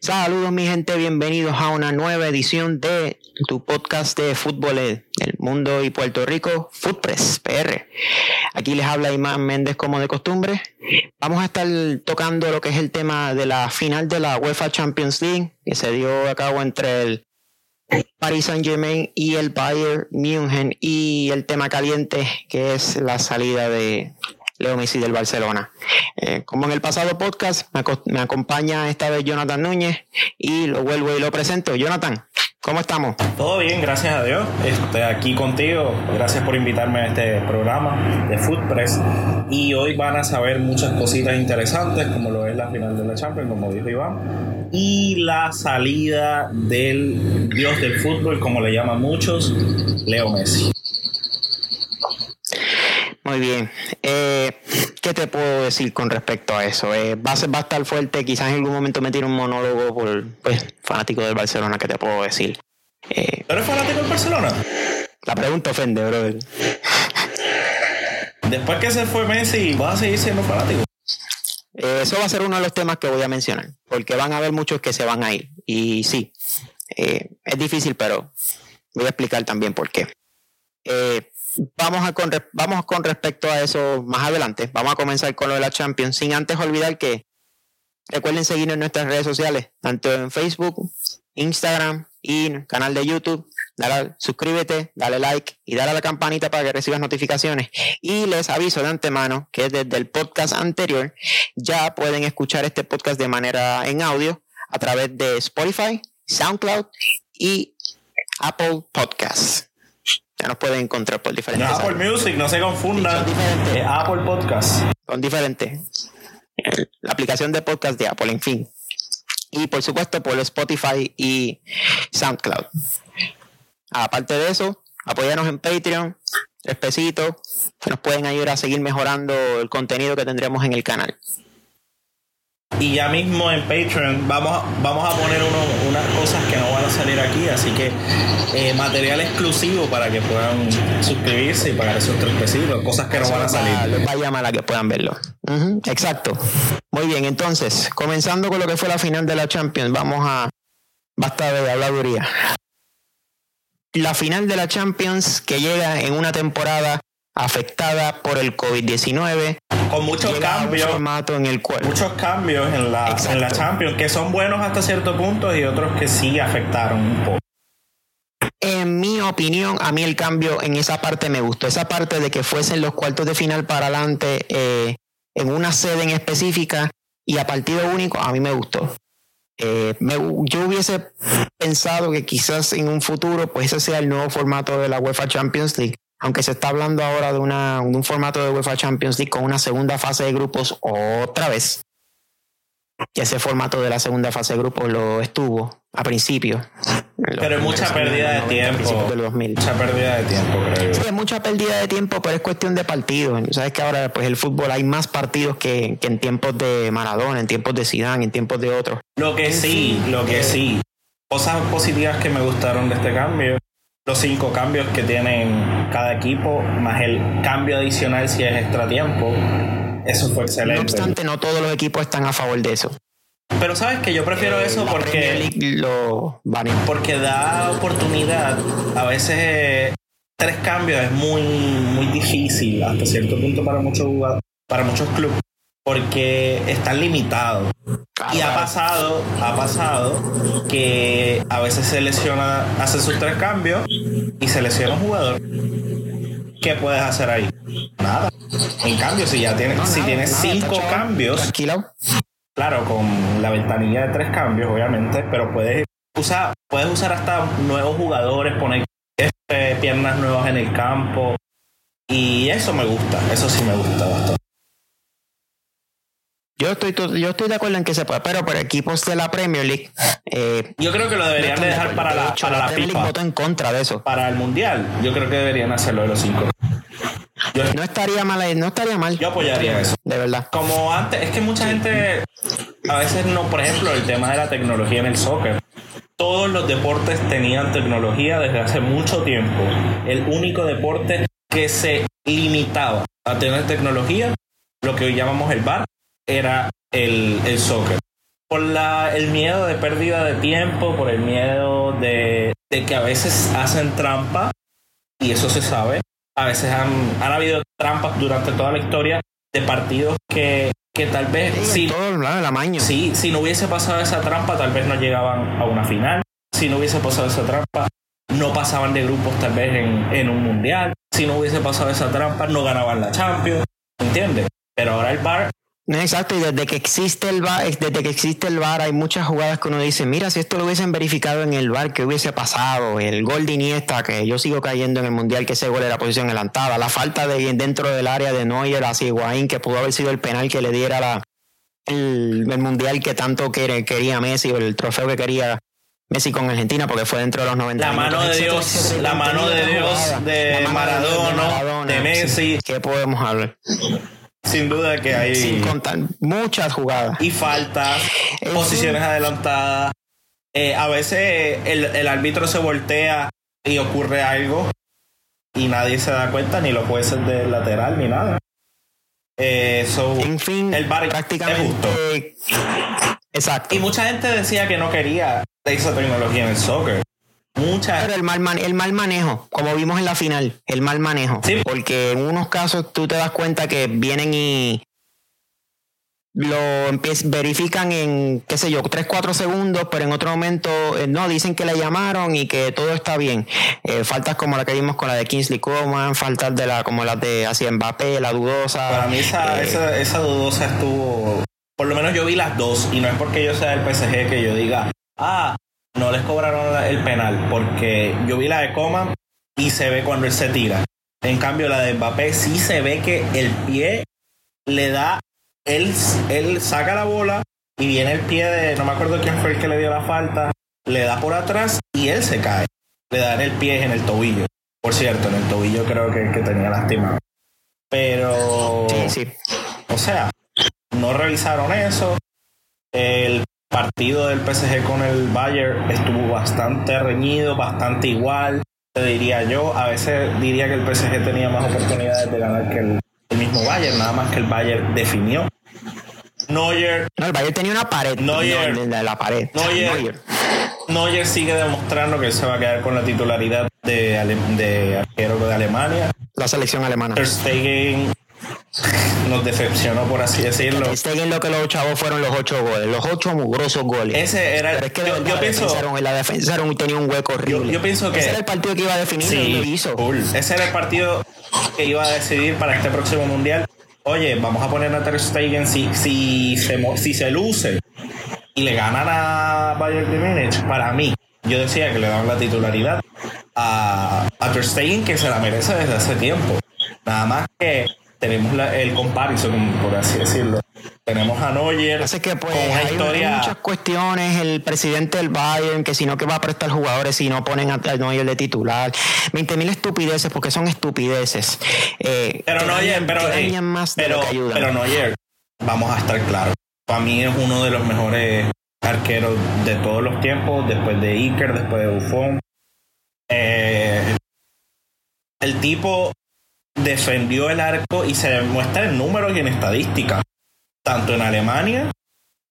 Saludos mi gente, bienvenidos a una nueva edición de tu podcast de fútbol del mundo y Puerto Rico, Footpress PR. Aquí les habla Imán Méndez como de costumbre. Vamos a estar tocando lo que es el tema de la final de la UEFA Champions League que se dio a cabo entre el Paris Saint Germain y el Bayern München y el tema caliente que es la salida de Leo Messi del Barcelona. Eh, como en el pasado podcast, me, acompaña esta vez Jonathan Núñez y lo vuelvo y lo presento. Jonathan, ¿cómo estamos? Todo bien, gracias a Dios. Estoy aquí contigo. Gracias por invitarme a este programa de Footpress. Y hoy van a saber muchas cositas interesantes, como lo es la final de la Champions, como dijo Iván, y la salida del dios del fútbol, como le llaman muchos, Leo Messi. Muy bien. Eh, ¿Qué te puedo decir con respecto a eso? Eh, va, a va a estar fuerte. Quizás en algún momento me tire un monólogo por pues, fanático del Barcelona. ¿Qué te puedo decir? Eh, ¿Eres fanático del Barcelona? La pregunta ofende, brother. Después que se fue Messi, ¿vas a seguir siendo fanático? Eh, eso va a ser uno de los temas que voy a mencionar. Porque van a haber muchos que se van a ir. Y sí, es difícil, pero voy a explicar también por qué. Eh, vamos a con, vamos con respecto a eso más adelante. Vamos a comenzar con lo de la Champions, sin antes olvidar que recuerden seguirnos en nuestras redes sociales, tanto en Facebook, Instagram y canal de YouTube. Suscríbete, dale like y dale a la campanita para que recibas notificaciones. Y les aviso de antemano que desde el podcast anterior ya pueden escuchar este podcast de manera en audio a través de Spotify, SoundCloud y Apple Podcasts. Ya nos pueden encontrar por diferentes. No, Apple Music, no se confundan. Eh, Apple Podcast. Son diferentes. La aplicación de podcast de Apple, en fin. Y por supuesto por Spotify y SoundCloud. Aparte de eso, apóyanos en Patreon, tres pesitos, que nos pueden ayudar a seguir mejorando el contenido que tendremos en el canal. Y ya mismo en Patreon vamos, vamos a poner unas cosas que no van a salir aquí, así que eh, material exclusivo para que puedan suscribirse y pagar esos tres pesitos, cosas que no van a salir. Les va a llamar a que puedan verlo. exacto. Muy bien, entonces, comenzando con lo que fue la final de la Champions, vamos a. Basta de habladuría. La final de la Champions que llega en una temporada afectada por el COVID-19. Con muchos cambios. en el Muchos cambios en la, en la Champions, que son buenos hasta cierto punto y otros que sí afectaron un poco. En mi opinión, a mí el cambio en esa parte me gustó. Esa parte de que fuesen los cuartos de final para adelante eh, en una sede en específica y a partido único, a mí me gustó. Eh, yo hubiese pensado que quizás en un futuro, pues ese sea el nuevo formato de la UEFA Champions League, aunque se está hablando ahora de, una, un formato de UEFA Champions League con una segunda fase de grupos otra vez, que ese formato de la segunda fase de grupos lo estuvo a principio. Pero es mucha pérdida de tiempo. Mucha pérdida de tiempo, creo. Sí, es mucha pérdida de tiempo, pero es cuestión de partidos. Sabes que ahora pues el fútbol hay más partidos que, en tiempos de Maradona, en tiempos de Zidane, en tiempos de otros. Lo que sí, lo que sí. Cosas positivas que me gustaron de este cambio los cinco cambios que tienen cada equipo, más el cambio adicional si es extra tiempo. Eso fue excelente. No obstante, no todos los equipos están a favor de eso. Pero sabes que yo prefiero eh, eso porque lo porque da oportunidad. A veces tres cambios es muy muy difícil hasta cierto punto para muchos para muchos clubes porque están limitados. y ha pasado, ha pasado que a veces se lesiona, hace sus tres cambios y se lesiona un jugador. ¿Qué puedes hacer ahí? Nada. En cambio, si ya tienes, si tienes cinco cambios, claro, con la ventanilla de tres cambios, obviamente, pero puedes usar, puedes usar hasta nuevos jugadores, poner este, piernas nuevas en el campo. Y eso me gusta, eso sí me gusta bastante. Yo estoy, yo estoy de acuerdo en que se puede, pero para equipos de la Premier League. Eh, yo creo que lo deberían de dejar para la, para la, Premier League voto en contra de eso. Para el Mundial, yo creo que deberían hacerlo de los cinco. no estaría mal, no estaría mal. Yo apoyaría eso. De verdad. Como antes, es que mucha gente a veces no, por ejemplo, el tema de la tecnología en el soccer. Todos los deportes tenían tecnología desde hace mucho tiempo. El único deporte que se limitaba a tener tecnología, lo que hoy llamamos el bar, era el, el soccer. por la, el miedo de pérdida de tiempo, por el miedo de, de que a veces hacen trampa, y eso se sabe. A veces han, han habido trampas durante toda la historia de partidos que, que tal vez Sí, si, todo amaño. sí, si no hubiese pasado esa trampa, tal vez no llegaban a una final. Si no hubiese pasado esa trampa, no pasaban de grupos tal vez en, en un mundial. Si no hubiese pasado esa trampa, no ganaban la Champions. ¿Entiendes? Pero ahora el bar exacto, y desde que existe el VAR, desde que existe el VAR hay muchas jugadas que uno dice, mira, si esto lo hubiesen verificado en el VAR, ¿qué hubiese pasado? El gol de Iniesta, que yo sigo cayendo en el Mundial, que ese gol era posición adelantada, la falta de dentro del área de Neuer hacia Higuaín, que pudo haber sido el penal que le diera la, el, el Mundial que tanto quer- quería Messi, o el trofeo que quería Messi con Argentina, porque fue dentro de los 90 La mano minutos, de Dios, la mano de Dios de Maradona, de Messi. sí. ¿Qué podemos hablar? Sin duda que hay Sin contar muchas jugadas. y faltas, Es posiciones adelantadas. Eh, a veces el, el árbitro se voltea y ocurre algo y nadie se da cuenta, ni los jueces del lateral, ni nada. Eh, so, En fin, el VAR es prácticamente. Exacto. y mucha gente decía que no quería esa tecnología en el soccer. Mucha Pero el mal, man- el mal manejo, como vimos en la final, el mal manejo. Sí. Porque en unos casos tú te das cuenta que vienen y lo verifican en, qué sé yo, 3, 4 segundos, pero en otro momento eh, no, dicen que le llamaron y que todo está bien. Eh, faltas como la que vimos con la de Kingsley Coman, faltas de la como las de hacia Mbappé, la dudosa. Para mí esa, eh, esa, esa dudosa estuvo... Por lo menos yo vi las dos y no es porque yo sea del PSG que yo diga, ah, no les cobraron el penal, porque yo vi la de Coman y se ve cuando él se tira. En cambio la de Mbappé sí se ve que el pie le da, él, él saca la bola y viene el pie de, no me acuerdo quién fue el que le dio la falta, le da por atrás y él se cae. Le da en el pie en el tobillo. Por cierto, en el tobillo creo que, que tenía lastimado. Pero... sí, sí. O sea, no revisaron eso. El partido del PSG con el Bayern estuvo bastante reñido, bastante igual, te diría yo. A veces diría que el PSG tenía más oportunidades de ganar que el, el mismo Bayern, nada más que el Bayern definió. Neuer, No, el Bayern tenía una pared. Neuer. No, la, la pared. Neuer. Neuer. Neuer sigue demostrando que él se va a quedar con la titularidad de, de arquero de Alemania. La selección alemana. Ter Stegen nos decepcionó, por así decirlo. Stegen lo que los chavos fueron los ocho goles, los ocho mugrosos goles. Ese era Pero es que yo, la pienso defensa era un- la defensa era un- tenía un hueco horrible. Yo- yo pienso que- Ese era el partido que iba a definir y Sí, lo hizo. cool. Ese era el partido que iba a decidir para este próximo mundial. Oye, vamos a poner a Ter Stegen si, si, se, si se luce y le ganan a Bayern de Múnich. Para mí, yo decía que le daban la titularidad a, a Ter Stegen que se la merece desde hace tiempo. Nada más que tenemos la- el comparison, por así decirlo. Tenemos a Neuer Así que pues con hay, hay historia... muchas cuestiones, el presidente del Bayern, que si no que va a prestar jugadores si no ponen a Neuer de titular, 20 mil estupideces porque son estupideces. Eh, Pero Neuer, pero, que ey, dañan más de pero, Neuer, vamos a estar claros. Para mí es uno de los mejores arqueros de todos los tiempos, después de Iker, después de Buffon. Eh, el tipo defendió el arco y se demuestra en números y en estadísticas, tanto en Alemania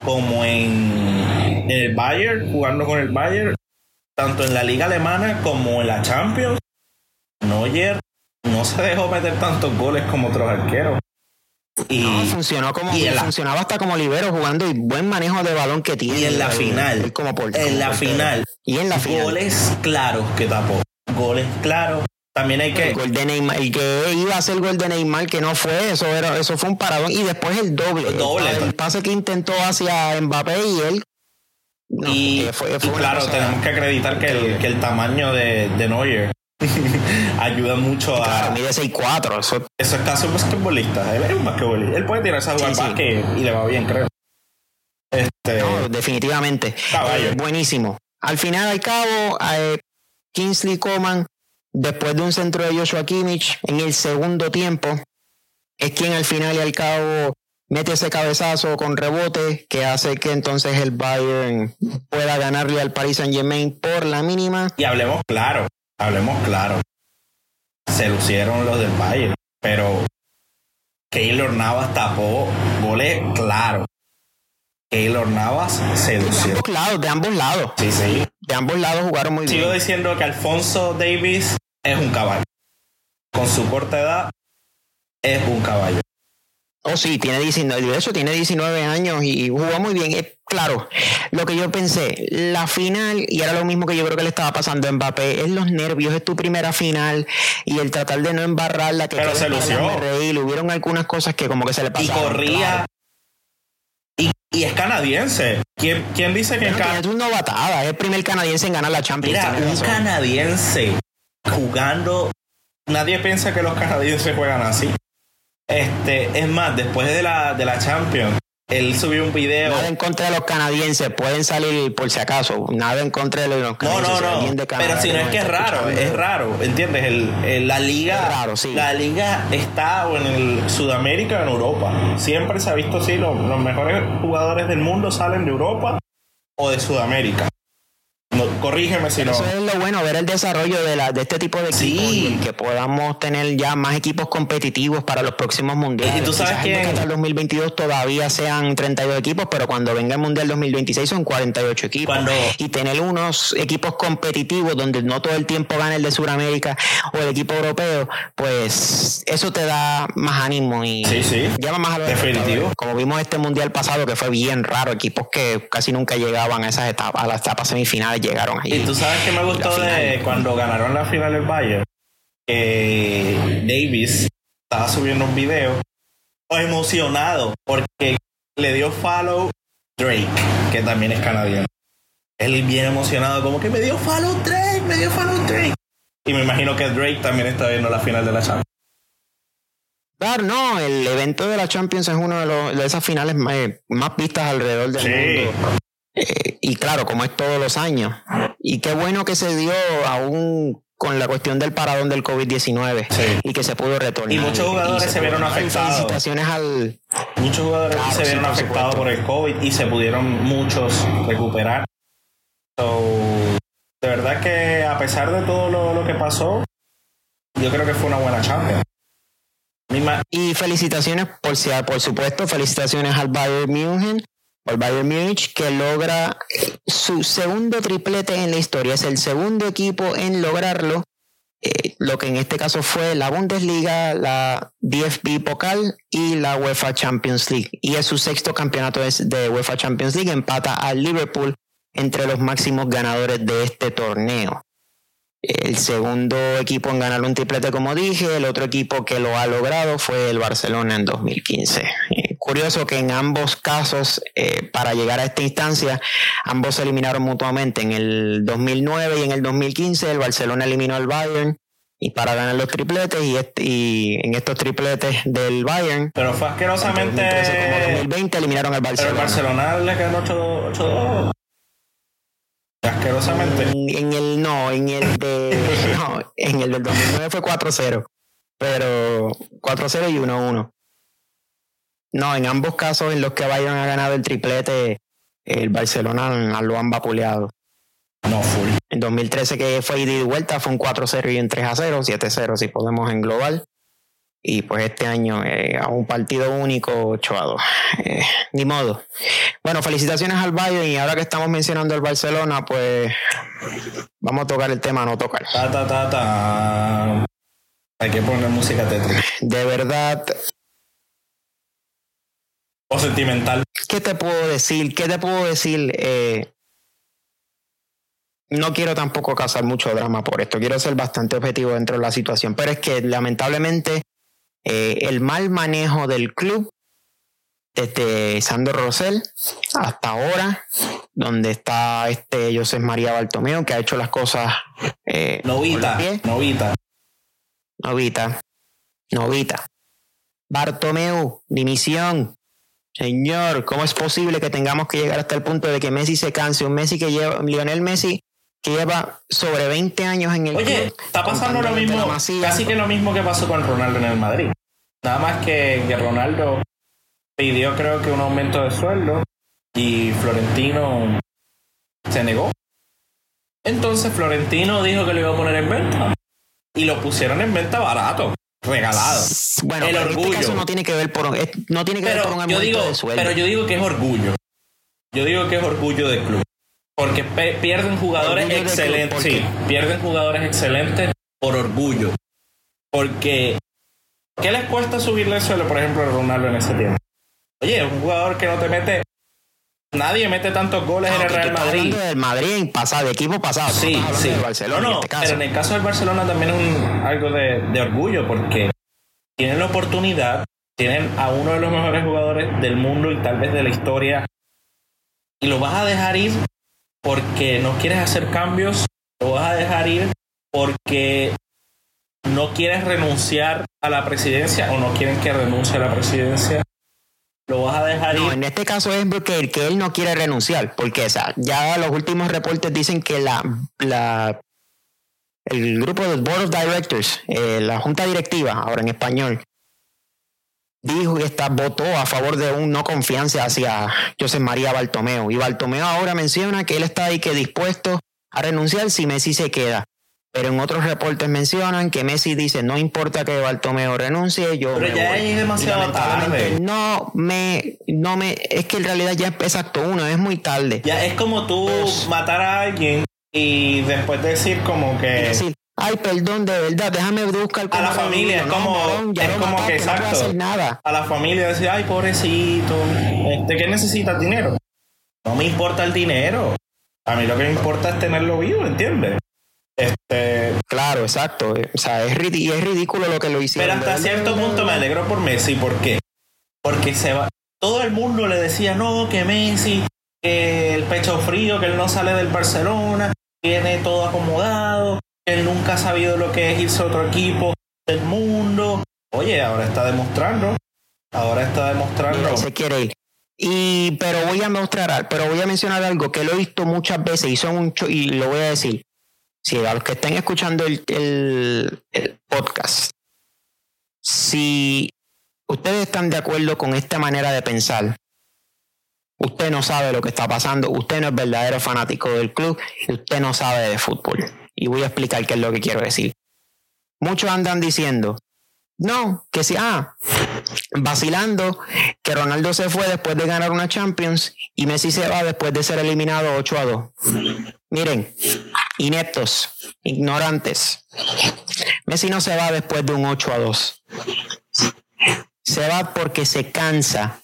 como en, el Bayern, jugando con el Bayern, tanto en la liga alemana como en la Champions. Neuer no se dejó meter tantos goles como otros arqueros. Y, No, funcionó como y la- funcionaba hasta como libero jugando y buen manejo de balón que tiene. y en la El- final, el como por- en como la portero. final, Y en la final. goles claros que tapó. Goles claros. También hay que. El gol de Neymar, el que iba a ser gol de Neymar, que no fue, eso era, eso fue un paradón. Y después el doble. El doble. El, pase que intentó hacia Mbappé y él. no, y, fue- claro, cosa- tenemos que acreditar que el, que el tamaño de, de Neuer ayuda mucho a. Claro, mide 6'4. Eso, Eso es casi un basquetbolista. Él es un basquetbolista. Él puede tirarse a jugar Sí, sí. y le va bien, creo. Este. no, definitivamente. Caballo. Eh, buenísimo. Al final, al cabo, eh, Kingsley Coman, después de un centro de Joshua Kimmich, en el segundo tiempo, es quien al final y al cabo mete ese cabezazo con rebote que hace que entonces el Bayern pueda ganarle al Paris Saint Germain por la mínima. Y hablemos claro, hablemos claro. Se lucieron los del Bayern, pero Keylor Navas tapó goles claro. Keylor Navas sedució. De ambos lados, de ambos lados. Sí, sí. De ambos lados jugaron muy Sigo bien. diciendo que Alfonso Davis es un caballo. Con su corta edad, es un caballo. Oh, sí, tiene 19, de hecho tiene 19 años y jugó muy bien. Eh, claro, lo que yo pensé, la final, y era lo mismo que yo creo que le estaba pasando a Mbappé, es los nervios, es tu primera final y el tratar de no embarrarla. Que Pero se lució. reír, hubieron algunas cosas que como que se le Y pasaron. corría. claro. Y, y es canadiense. ¿Quién, quién dice que es Bueno, canadiense? tiene una novatada, es el primer canadiense en ganar la Champions. Mira, un razón. canadiense jugando. Nadie piensa que los canadienses juegan así. Este, es más, después de la, de la Champions, él subió un video. Nada en contra de los canadienses, pueden salir por si acaso. Nada en contra de los No, canadienses. no, no. Canadá Pero si no es que es raro, escuchando, es raro, ¿entiendes? El, el- la liga, Es raro, sí. la liga está o en el Sudamérica o en Europa. Siempre se ha visto así, los, los mejores jugadores del mundo salen de Europa o de Sudamérica. No, corrígeme si no. Eso es lo bueno, ver el desarrollo de, la, de este tipo de equipos Sí. y el que podamos tener ya más equipos competitivos para los próximos mundiales. Y tú sabes el de quién- Qatar 2022 todavía sean 32 equipos, pero cuando venga el Mundial 2026 son 48 equipos. Cuando- Y tener unos equipos competitivos donde no todo el tiempo gana el de Sudamérica o el equipo europeo, pues eso te da más ánimo y Sí, sí. llama más a los Definitivo. Como vimos este Mundial pasado que fue bien raro, equipos que casi nunca llegaban a esas etapas, a las etapas semifinales llegaron allí. Y tú sabes que me gustó de cuando ganaron la final el Bayern. Que Davis estaba subiendo un video emocionado porque le dio follow Drake, que también es canadiense. Él bien emocionado, como que me dio follow Drake, me dio follow Drake. Y me imagino que Drake también está viendo la final de la Champions. Claro, no, el evento de la Champions es uno de, los, de esas finales más, más vistas alrededor del Sí. mundo. Eh, y claro, como es todos los años. Y qué bueno que se dio aún con la cuestión del paradón del COVID-19 Sí. y que se pudo retornar. Y muchos jugadores se vieron afectados. Felicitaciones al, Muchos jugadores Claro, se vieron afectados por el COVID y se pudieron muchos recuperar. So, de verdad que a pesar de todo lo, lo que pasó, yo creo que fue una buena Champions. Y felicitaciones, por, si- por supuesto, felicitaciones al Bayern München, al Bayern Múnich, que logra su segundo triplete en la historia. Es el segundo equipo en lograrlo. eh, lo que en este caso fue la Bundesliga, la DFB Pokal y la UEFA Champions League. Y es su sexto campeonato de UEFA Champions League. Empata al Liverpool entre los máximos ganadores de este torneo. El segundo equipo en ganar un triplete, como dije, el otro equipo que lo ha logrado fue el Barcelona en 2015. Curioso que en ambos casos, eh, para llegar a esta instancia, ambos se eliminaron mutuamente. En el 2009 y en el 2015, el Barcelona eliminó al Bayern y para ganar los tripletes y, este- y en estos tripletes del Bayern, pero fue tanto 2013 como asquerosamente. 2020 eliminaron al Pero el Barcelona. Barcelona le ganó 8-2. Asquerosamente. En, en el no, en el de no, en el del 2009 fue 4-0, pero 4-0 y 1-1. No, en ambos casos en los que Bayern ha ganado el triplete, el Barcelona lo han vapuleado. No, full. En 2013 que fue ida y vuelta fue un 4-0 y un 3-0, 7-0 si podemos englobar. Y pues este año eh, a un partido único 8-2. Eh, ni modo. Bueno, felicitaciones al Bayern y ahora que estamos mencionando el Barcelona, pues vamos a tocar el tema no tocar. Ta, ta, ta, ta. Hay que poner música tétrica. De verdad, O sentimental. ¿qué te puedo decir? ¿Qué te puedo decir? Eh, no quiero tampoco causar mucho drama por esto, quiero ser bastante objetivo dentro de la situación, pero es que lamentablemente eh, el mal manejo del club, desde Sandro Rosell hasta ahora, donde está este José María Bartomeu, que ha hecho las cosas eh, Novita. Novita. Novita, Novita. Bartomeu, dimisión. Señor, ¿cómo es posible que tengamos que llegar hasta el punto de que Messi se canse? Un Messi que lleva, Lionel Messi, que lleva sobre 20 años en el Oye, club, está pasando lo mismo, casi que lo mismo que pasó con Ronaldo en el Madrid. Nada más que, que Ronaldo pidió creo que un aumento de sueldo y Florentino se negó. Entonces Florentino dijo que lo iba a poner en venta y lo pusieron en venta barato, regalado. Bueno, el pero en este orgullo. caso no tiene que ver por no tiene que ver por un Pero yo digo, de sueldo. pero yo digo que es orgullo. Yo digo que es orgullo del club. Porque pierden jugadores excelentes. Sí, pierden jugadores excelentes por orgullo. Porque, ¿qué les cuesta subirle el suelo, por ejemplo, a Ronaldo en ese tiempo? Oye, un jugador que no te mete. Nadie mete tantos goles en el Real Madrid. del Madrid en pasado, equipo pasado. Sí, sí. Barcelona, este pero en el caso del Barcelona también es un, algo de, de orgullo porque tienen la oportunidad, tienen a uno de los mejores jugadores del mundo y tal vez de la historia, y lo vas a dejar ir porque no quieres hacer cambios, lo vas a dejar ir porque no quieres renunciar a la presidencia o no quieren que renuncie a la presidencia. Lo vas a dejar no, ir. En este caso es porque que él no quiere renunciar, porque o ya los últimos reportes dicen que la, la el grupo del Board of Directors, eh, la junta directiva, ahora en español, dijo que está, votó a favor de un no confianza hacia José María Baltomeo. Y Baltomeo ahora menciona que él está ahí que dispuesto a renunciar si Messi se queda. Pero en otros reportes mencionan que Messi dice no importa que Baltomeo renuncie, yo Pero ya es demasiado tarde. No me, no me, es que en realidad ya es acto uno, es muy tarde. Ya es como tú pues matar a alguien y después decir como que ay, perdón, de verdad, déjame buscar a la familia, es como, es como que exacto. nada. A la familia decir, ay, pobrecito, este, ¿qué necesitas? Dinero. No me importa el dinero. A mí lo que me importa es tenerlo vivo, ¿entiendes? Este, claro, exacto. O sea, es, es ridículo lo que lo hicieron. Pero hasta cierto punto me alegro por Messi. ¿Por qué? Porque se va. Todo el mundo le decía, no, que Messi, que el pecho frío, que él no sale del Barcelona, tiene todo acomodado, él nunca ha sabido lo que es irse a otro equipo del mundo. Oye, ahora está demostrando. Ahora está demostrando. Se quiere ir. Y, pero voy a mostrar, pero voy a mencionar algo que lo he visto muchas veces y son un y lo voy a decir. Si a los que estén escuchando el, el podcast, si ustedes están de acuerdo con esta manera de pensar, usted no sabe lo que está pasando, usted no es verdadero fanático del club y usted no sabe de fútbol. Y voy a explicar qué es lo que quiero decir. Muchos andan diciendo, no, que si, ah, vacilando, que Ronaldo se fue después de ganar una Champions y Messi se va después de ser eliminado 8 a 2. Miren, ineptos, ignorantes. Messi no se va después de un 8 a 2. Se va porque se cansa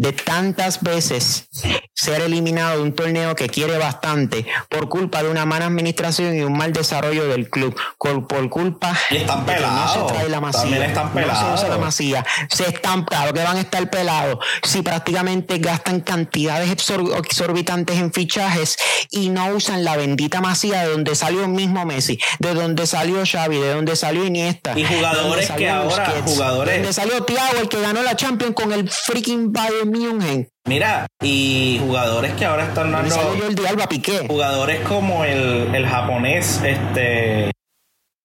de tantas veces ser eliminado de un torneo que quiere bastante por culpa de una mala administración y un mal desarrollo del club, por, culpa están de pelados. no se trae la masía, También están pelados. No la masía, se están, claro que van a estar pelados si prácticamente gastan cantidades exorbitantes en fichajes y no usan la bendita masía de donde salió el mismo Messi, de donde salió Xavi, de donde salió Iniesta. Y jugadores que ahora, jugadores... De donde salió Thiago, el que ganó la Champions con el freaking Bayern Mira, y jugadores que ahora están dando. Jugadores como el, el japonés, este.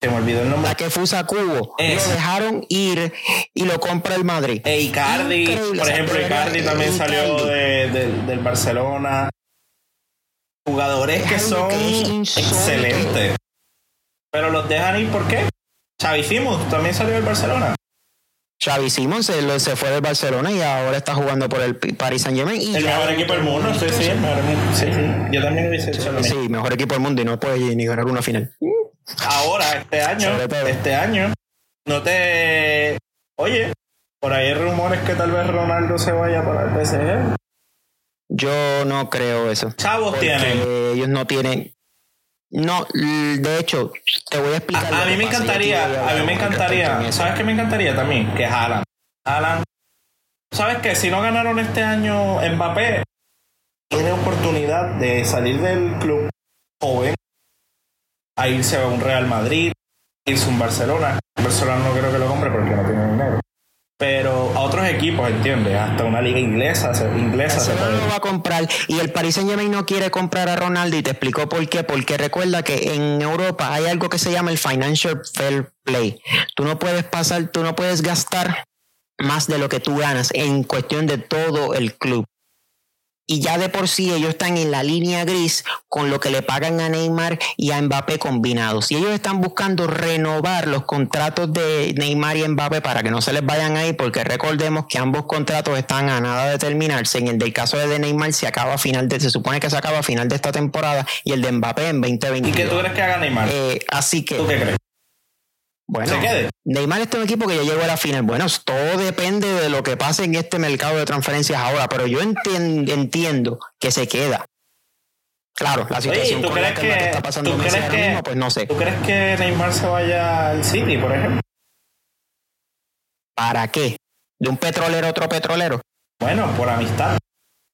Se me olvidó el nombre. La que Fusa Cubo. Lo dejaron ir y lo compra el Madrid. E Icardi, por ejemplo, Icardi también salió de, del Barcelona. Jugadores que son excelentes. Pero los dejan ir, ¿por qué? Xavi también salió del Barcelona. Xavi Simon se, se, fue del Barcelona y ahora está jugando por el Paris Saint Germain. el mejor equipo del mundo, sí, sí, sí, sí. Yo también hubiese hecho lo mismo. Sí, mejor equipo del mundo y no puede ni ganar una final. Ahora, este año, este año, no te... Oye, por ahí hay rumores que tal vez Ronaldo se vaya para el PSG. Yo no creo eso. Chavos tienen. Ellos no tienen. No, de hecho, te voy a explicar. A, mí me encantaría, a mí me encantaría, ¿sabes qué me encantaría también? Que Alan. Alan, ¿sabes qué? Si no ganaron este año Mbappé, tiene oportunidad de salir del club joven a irse a un Real Madrid, irse a un Barcelona. Barcelona no creo que lo compre porque no tiene dinero pero a otros equipos, ¿entiendes? Hasta una liga inglesa, inglesa se puede. va a comprar y el Paris Saint Germain no quiere comprar a Ronaldo y te explicó por qué, porque recuerda que en Europa hay algo que se llama el financial fair play. Tú no puedes pasar, tú no puedes gastar más de lo que tú ganas en cuestión de todo el club. Y ya de por sí ellos están en la línea gris con lo que le pagan a Neymar y a Mbappé combinados. Y ellos están buscando renovar los contratos de Neymar y Mbappé para que no se les vayan ahí, porque recordemos que ambos contratos están a nada de terminarse. En el del caso de Neymar se acaba a final de, se supone que se acaba a final de esta temporada y el de Mbappé en 2020. ¿Y qué tú crees que haga Neymar? Eh, así que. ¿Tú qué crees? Bueno, ¿Se quede? Neymar está en un equipo que ya llegó a la final. Bueno, todo depende de lo que pase en este mercado de transferencias ahora, pero yo entien- entiendo que se queda. Claro, la situación ¿tú con la crees que, que- está pasando tú crees que- mismo, pues no sé. ¿Tú crees que Neymar se vaya al City, por ejemplo? ¿Para qué? ¿De un petrolero a otro petrolero? Bueno, por amistad.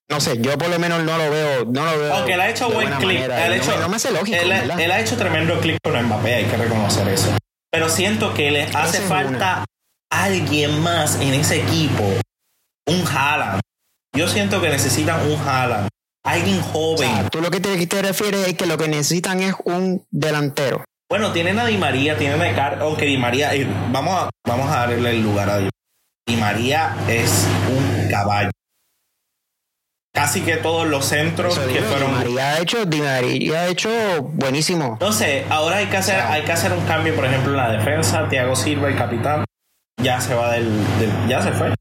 No sé, yo por lo menos no lo veo, no lo veo. Aunque él ha hecho buen clic. Él, no, no me hace lógico, él, él ha hecho tremendo clic con Mbappé, hay que reconocer eso. Pero siento que le hace falta alguien más en ese equipo. Un Haaland. Yo siento que necesitan un Haaland. Alguien O joven. sea, tú lo que te, te refieres es que lo que necesitan es un delantero. Bueno, tienen a Di María, tienen a Car aunque Di María, eh, vamos a, vamos a darle el lugar a Di Di María es un caballo. Casi que todos los centros Eso que digo, fueron María ha hecho, María ha hecho buenísimo. Sé, ahora hay que hacer, hay que hacer un cambio, por ejemplo, en la defensa. Thiago Silva, el capitán, ya se va del, del- ya se fue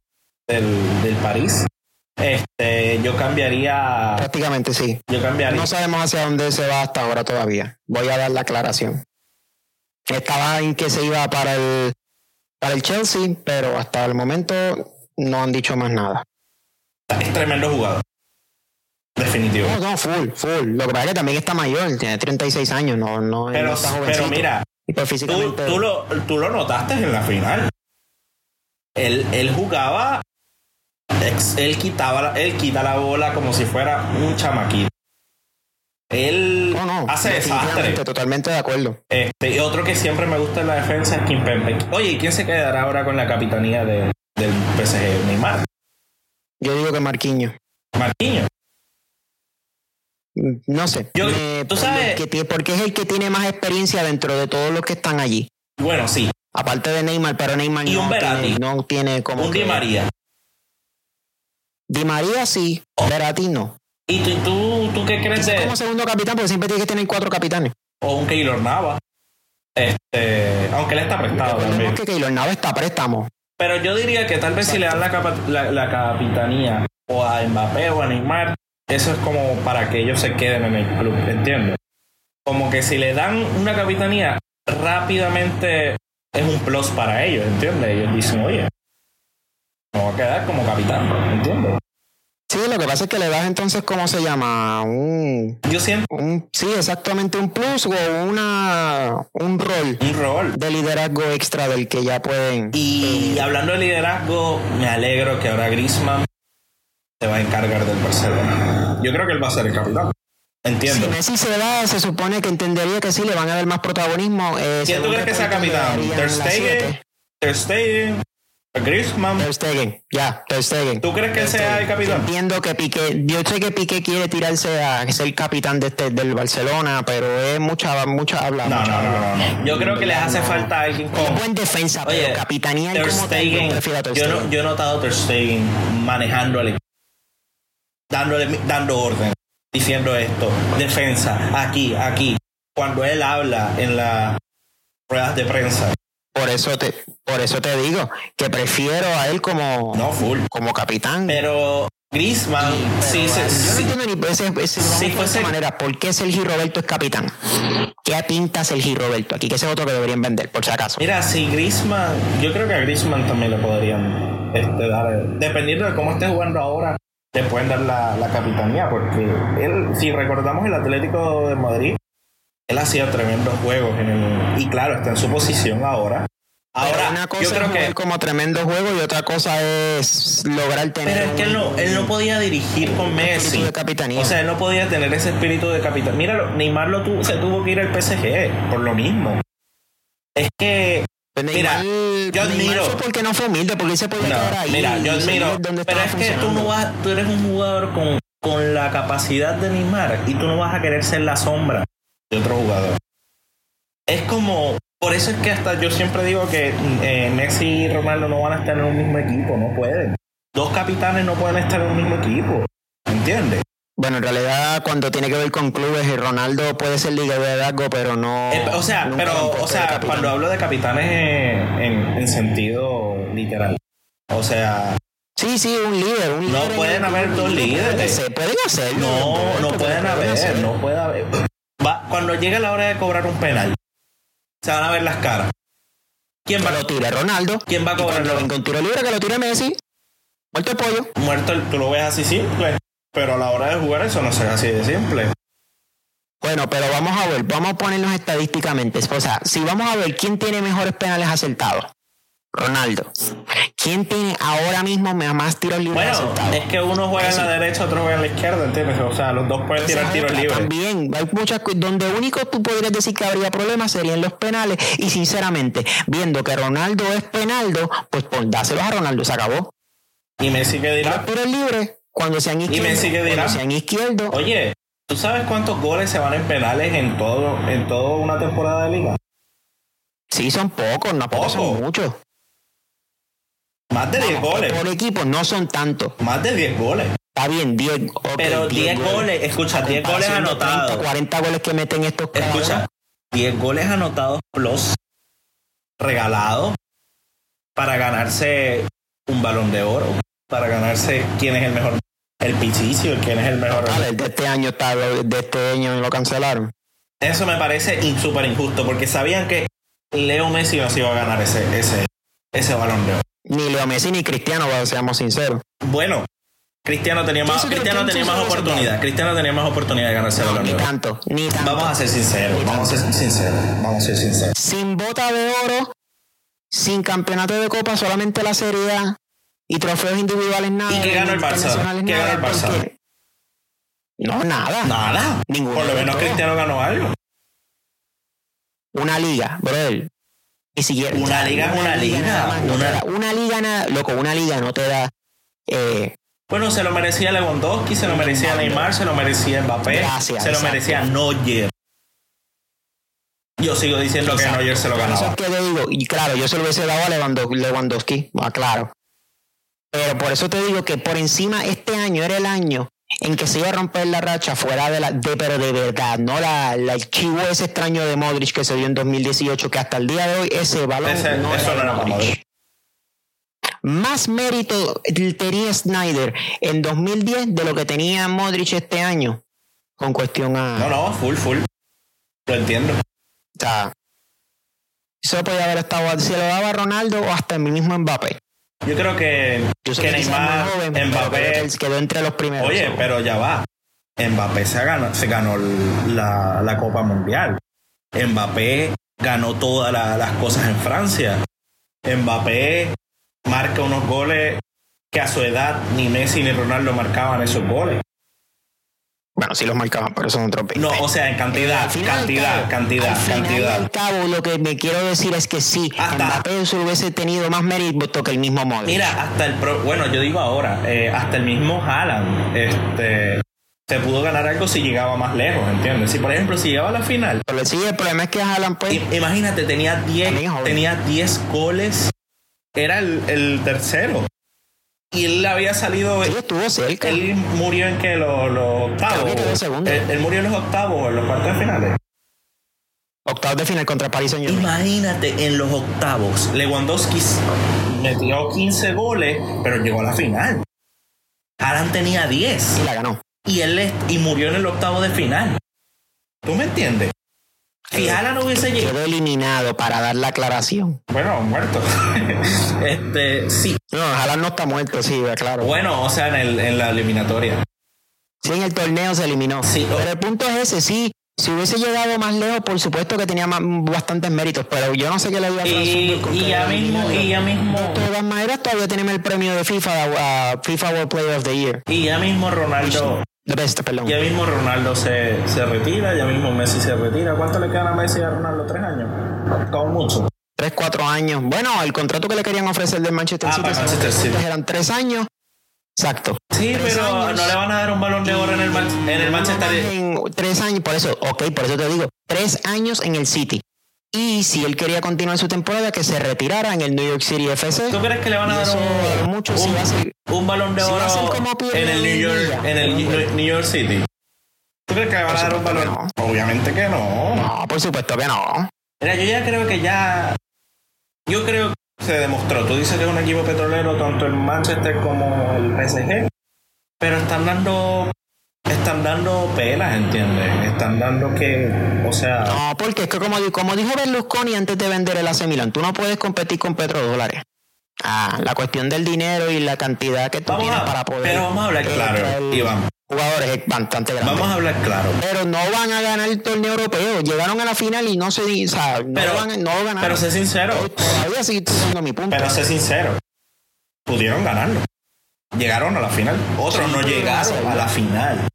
del, del París. Este, yo cambiaría, Prácticamente sí. yo cambiaría. No sabemos hacia dónde se va hasta ahora todavía. Voy a dar la aclaración. Estaba en que se iba para el, para el Chelsea, pero hasta el momento no han dicho más nada. Es tremendo jugador, definitivo. No, no, full, full. Lo que pasa es que también está mayor, tiene 36 años, no, no, no Pero, está pero mira, y pues tú, físicamente, tú lo, tú lo notaste en la final. Él, él jugaba, él quitaba, la- él quita la bola como si fuera un chamaquito. Él no, no, hace desastre. totalmente de acuerdo. Este, y otro que siempre me gusta en la defensa es Kimpembe. Oye, ¿y quién se quedará ahora con la capitanía de- del PSG? Neymar. Yo digo que Marquinhos. Marquinhos. No sé. Yo- me- tú sabes- que porque es el que tiene más experiencia dentro de todos los que están allí. Bueno, sí. Aparte de Neymar, pero Neymar Y no, un tiene, no tiene como. Un que- Di María. Di María sí, Verratti no. ¿Y tú, tú, tú qué crees de como segundo capitán, porque siempre tiene que tener cuatro capitanes. o un Keylor Nava? Este, aunque él está prestado también. Que Keylor Nava está préstamo. Pero yo diría que tal vez si le dan la, capa- la, la capitanía o a Mbappé o a Neymar, eso es como para que ellos se queden en el club, ¿entiendes? Como que si le dan una capitanía, rápidamente es un plus para ellos, ¿entiendes? Ellos dicen, oye, me voy a quedar como capitán, ¿entiendes? Sí, lo que pasa es que le das entonces, ¿cómo se llama? Un, Yo siento un sí, exactamente un plus o una un rol un rol. de liderazgo extra del que ya pueden. Y hablando de liderazgo, me alegro que ahora Griezmann se va a encargar del Barcelona. Yo creo que él va a ser el capitán. Entiendo. Si Messi se va, se supone que entendería que sí le van a dar más protagonismo. Eh, ¿Quién tú crees que sea capitán? ¿Ter Stegen? Ter Stegen, Griezmann. Ter Stegen, ya, Ter Stegen. ¿Tú crees que sea el capitán? Entiendo que Piqué, yo sé que Piqué quiere tirarse a ser capitán de este, del Barcelona, pero es mucha, mucha habla. No, mucha no, no, habla. no, no. Yo creo que les hace falta alguien Es con. buen defensa, Oye, pero capitanía Ter como Stegen. Ter Yo, no- yo he notado Ter Stegen manejándole, dándole, dando orden, diciendo esto, defensa, aquí, aquí. Cuando él habla en las ruedas de prensa, Por eso te, por eso te digo que prefiero a él como, no full. como capitán. Pero Griezmann, sí, sí, yo no sí. entiendo ni ese, ese, por fuese- esa manera. ¿Por qué Sergio Roberto es capitán? ¿Qué pinta Sergio Roberto aquí? Que ese es otro que deberían vender, por si acaso. Mira, si Griezmann, yo creo que a Griezmann también le podrían este, dar, dependiendo de cómo esté jugando ahora, le pueden dar la, la capitanía, porque él, si recordamos el Atlético de Madrid, él hacía tremendos juegos en el, y claro, está en su posición ahora. Pero Ahora, una cosa yo creo es jugar que, como tremendo juego y otra cosa es lograr tener. pero es que él no, él no podía dirigir con Messi. espíritu de capitanía. O sea, él no podía tener ese espíritu de capitán. Míralo, Neymar lo tuvo, se tuvo que ir al PSG por lo mismo. Es que Pues mira, yo admiro- fue porque no fue humilde, porque se podía No, quedar ahí. mira, yo admiro. Pero es que tú no vas, tú eres un jugador con, con la capacidad de Neymar y tú no vas a querer ser la sombra de otro jugador. Es como, por eso es que hasta yo siempre digo que eh, Messi y Ronaldo no van a estar en un mismo equipo, no pueden. Dos capitanes no pueden estar en un mismo equipo. ¿entiendes? Bueno, en realidad cuando tiene que ver con clubes, eh, Ronaldo puede ser liga de algo, pero no. Eh, o sea, pero, o sea, cuando hablo de capitanes en, en sentido literal. O sea, Sí, sí, un líder, un No líder. pueden haber dos líderes. Se pueden hacerlo. no, no pueden haber, no puede haber. Va, cuando llegue la hora de cobrar un penal, se van a ver las caras. ¿Quién va, Que lo tire Ronaldo. quién va a Y cuando cobrarlo? venga un tiro libre, que lo tire Messi. Muerto el pollo. Muerto, el- tú lo ves así simple. Pero a la hora de jugar eso no será así de simple. Bueno, pero vamos a ver, vamos a ponernos estadísticamente. O sea, si vamos a ver quién tiene mejores penales acertados. Ronaldo. ¿Quién tiene ahora mismo más tiros libres Bueno, acertados? es que uno juega en la derecha, otro juega en la izquierda, ¿entiendes? O sea, los dos pueden tirar tiros libres. También, hay muchas donde único tú podrías decir que habría problemas serían los penales. Y sinceramente, viendo que Ronaldo es penaldo, pues pon, dáselos a Ronaldo, se acabó. Y Messi que dirá, tiros libres, cuando sean izquierdos, cuando sean izquierdos, oye, ¿tú sabes cuántos goles se van en penales en todo en toda una temporada de liga? sí son pocos, no pocos Poco. son muchos. Más de 10 Vamos, goles. Por equipo no son tantos. Más de 10 goles. Está bien, 10. ok, Pero 10 goles, escucha, 10 goles anotados. 30, 40 goles que meten estos Escucha, uno. 10 goles anotados plus regalados para ganarse un balón de oro, para ganarse quién es el mejor, el pichicio, quién es el mejor. Vale, el de este año está, de este año lo cancelaron. Eso me parece súper injusto porque sabían que Leo Messi no se iba a ganar ese, ese, ese balón de oro. Ni Leo Messi ni Cristiano, seamos sinceros. Bueno, Cristiano tenía más, Cristiano tenía más oportunidad. Cristiano tenía más oportunidad de ganarse el balón ni de oro. tanto, ni tanto. Vamos a ser sinceros, vamos a ser sinceros, vamos a ser sinceros. Sin bota de oro, sin campeonato de copa, solamente la Serie A y trofeos individuales nada. ¿Y qué ganó el Barça? ¿Qué ganó el Barça? No, nada. Nada. Ninguno Por lo menos. Cristiano ganó algo. Una liga, brother. Ni siquiera. Una liga es una liga, nada más no te una- da- una liga, nada, loco, una liga no te da. Eh, Bueno, se lo merecía Lewandowski, se lo merecía Neymar, se lo merecía Mbappé, Gracias, se lo exacto. merecía Neuer. Yo sigo diciendo que. Neuer se lo Por Eso ganaba. es que digo, y claro, yo se lo hubiese dado a Lewando- Lewandowski, ah, claro. Pero por eso te digo que por encima este año era el año en que se iba a romper la racha fuera de la, de, pero de verdad, no la, la archivo ese extraño de Modric que se dio en 2018, que hasta el día de hoy ese balón Ese- no eso era Modric. Más mérito tenía Snyder en 2010 de lo que tenía Modric este año con cuestión a... No, no, full, full. Lo entiendo. O sea, eso podía haber estado, se lo daba Ronaldo o hasta el mismo Mbappé. Yo creo que, Yo Neymar, Mbappé. quedó entre los primeros. Oye, pero ya va. Mbappé se ganó, se ganó la, la Copa Mundial. Mbappé ganó todas la- las cosas en Francia. Mbappé marca unos goles que a su edad ni Messi ni Ronaldo marcaban esos goles. Bueno, sí los marcaban, pero son otros 20. No, o sea, en cantidad, Al final cantidad, cabo- cantidad, al final y cantidad. al cabo, lo que me quiero decir es que sí, Hasta- Mbappé se hubiese tenido más mérito que el mismo Modric. Mira, hasta el pro, bueno, yo digo ahora, eh, hasta el mismo Haaland, este, se pudo ganar algo si llegaba más lejos, ¿entiendes? Si por ejemplo si llegaba a la final, Pero sí, el problema es que Haaland, pues, i- imagínate, tenía También es 10, joven. tenía 10 goles, era el, el tercero. Y él había salido, sí estuvo cerca. él murió en que los, los octavos. Que. Él, él murió en los octavos, en los cuartos de finales. Octavos de final contra Paris Saint Germain. Imagínate en los octavos, Lewandowski metió 15 goles, pero llegó a la final. Haaland tenía 10 Y la ganó. y él y murió en el octavo de final. ¿Tú me entiendes? Si Haaland no hubiese llegado, Quedó eliminado para dar la aclaración. bueno, muerto. este, sí. No, Haaland no está muerto, sí, claro. Bueno, o sea, en, el- en la eliminatoria. Sí, en el torneo se eliminó. Sí. Pero el punto es ese, sí. Si hubiese llegado más lejos, por supuesto que tenía más- bastantes méritos, pero yo no sé qué le dio a Y, y ya mismo, y ya mismo, De todas maneras, todavía tenemos el premio de FIFA, FIFA World Player of the Year. y ya mismo Ronaldo, best, perdón. ya mismo Ronaldo se, se retira, ya mismo Messi se retira. ¿Cuánto le quedan a Messi y a Ronaldo? ¿Tres años? Como mucho. Tres, cuatro años. Bueno, el contrato que le querían ofrecer del Manchester Ah, City Manchester City. eran tres años. Exacto. Sí, Tres pero años. no le van a dar un balón de oro en el, en el Manchester. en tres años, por eso, ok, por eso te digo, tres años en el City. Y si él quería continuar su temporada, que se retirara en el New York City FC. ¿Tú crees que le van a dar un, mucho, un, si va a ser- un balón de si va a ser oro como en el New York, en el New- New York City? ¿Tú crees que le van a dar un balón? Obviamente que no. No, por supuesto que no. Mira, yo ya creo que ya. Yo creo que se demostró. Tú dices que es un equipo petrolero, tanto el Manchester como el PSG. Pero están dando. Están dando pelas, ¿entiendes? Están dando que. O sea. No, porque es que como, como dijo Berlusconi antes de vender el AC Milan, tú no puedes competir con petrodólares. Ah, la cuestión del dinero y la cantidad que tú Vamos tienes a, para poder. pero vamos a hablar eh, claro, Iván. Jugadores es bastante grande. Vamos a hablar claro. Pero no van a ganar el torneo europeo. Llegaron a la final y no se. O sea, no, Pero- van, no ganaron. Pero sé sincero. Todavía sigue mi punto. Pero sé sincero. Pudieron ganarlo. Llegaron a la final. Otros Sí, no llegaron a la final.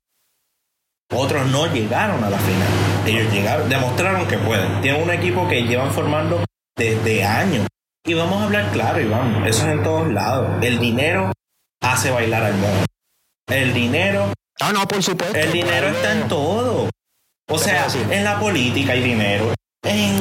Otros no llegaron a la final. Ellos llegaron, demostraron que pueden. Tienen un equipo que llevan formando desde años. Y vamos a hablar claro, Iván. Eso es en todos lados. El dinero hace bailar al mono. El dinero, no, no, por supuesto. el dinero está en todo. O sea, en la política hay dinero. En,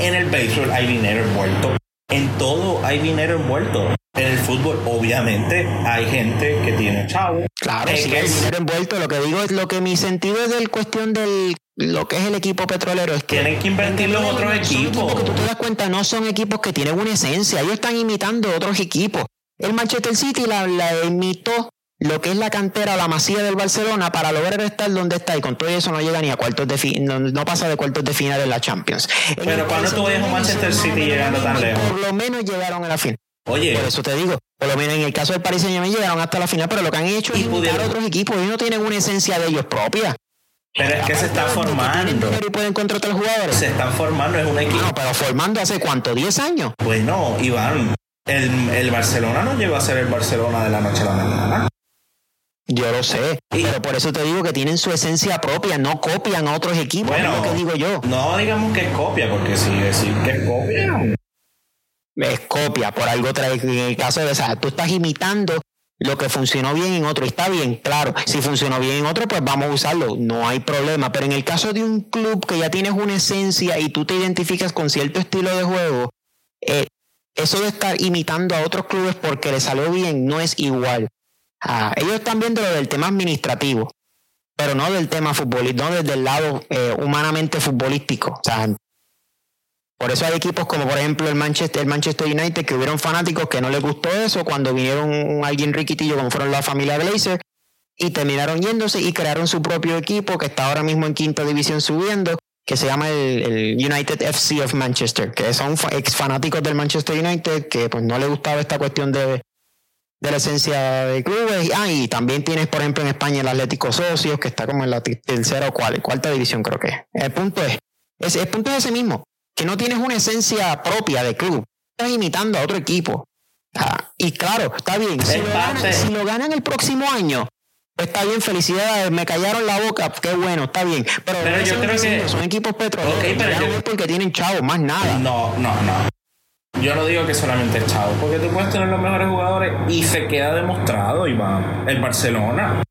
en el béisbol hay dinero envuelto. En todo hay dinero envuelto. En el fútbol, obviamente, hay gente que tiene chavo. Claro, sí, que es- envuelto. Lo que digo es lo que mi sentido es del cuestión del lo que es el equipo petrolero es que Tienen que invertir los otros equipos. que tú te das cuenta no son equipos que tienen una esencia. Ellos están imitando otros equipos. El Manchester City la, la imitó lo que es la cantera o la masía del Barcelona para lograr estar donde está y con todo eso no llega ni a cuartos de fin, no, no pasa de cuartos de final en la Champions. Pero cuando tú ves a un Manchester City llegando tan lejos. Por lo menos llegaron a la final. Oye, Por eso te digo, por lo menos en el caso del Paris Saint Germain llegaron hasta la final, pero lo que han hecho Y es imitar a otros equipos. Ellos no tienen una esencia de ellos propia. pero es que se está Aparte de que tienen formando. Y pueden contratar jugadores. Se están formando, es un equipo. No, pero formando hace cuánto, 10 años. Bueno, Iván, el, el Barcelona no llegó a ser el Barcelona de la noche a la mañana. Yo lo sé, Y- pero por eso te digo que tienen su esencia propia, no copian a otros equipos, Bueno, es lo que digo yo. No digamos que es copia, porque si decir que es copia. Es copia, por algo trae, en el caso de esa, tú estás imitando lo que funcionó bien en otro, está bien, claro, si funcionó bien en otro, pues vamos a usarlo, no hay problema, pero en el caso de un club que ya tienes una esencia y tú te identificas con cierto estilo de juego, eh, eso de estar imitando a otros clubes porque le salió bien no es igual. Ah, ellos están viendo lo del tema administrativo, pero no del tema futbolístico, no desde el lado eh, humanamente futbolístico. O sea, por eso hay equipos como por ejemplo el Manchester, United que hubieron fanáticos que no les gustó eso cuando vinieron alguien riquitillo como fueron la familia Glazer y terminaron yéndose y crearon su propio equipo que está ahora mismo en quinta división subiendo que se llama el, United FC of Manchester que son ex fanáticos del Manchester United que pues no les gustaba esta cuestión de de la esencia de clubes. Ah, y también tienes, por ejemplo, en España el Atlético Socios, que está como en la tercera o cuarta división, creo que. El punto es, es, el punto es ese mismo, que no tienes una esencia propia de club. Estás imitando a otro equipo. Ah, y claro, está bien. Si lo, ganan, parte- si lo ganan el próximo año, pues está bien, felicidades, me callaron la boca, qué bueno, está bien. Pero, Pero yo creo que- son equipos petroleros. Pero yo- porque tienen chavos, más nada. No, no, no. Yo no digo que solamente es chavo, porque tú puedes tener los mejores jugadores y se queda demostrado, Iván. El Barcelona.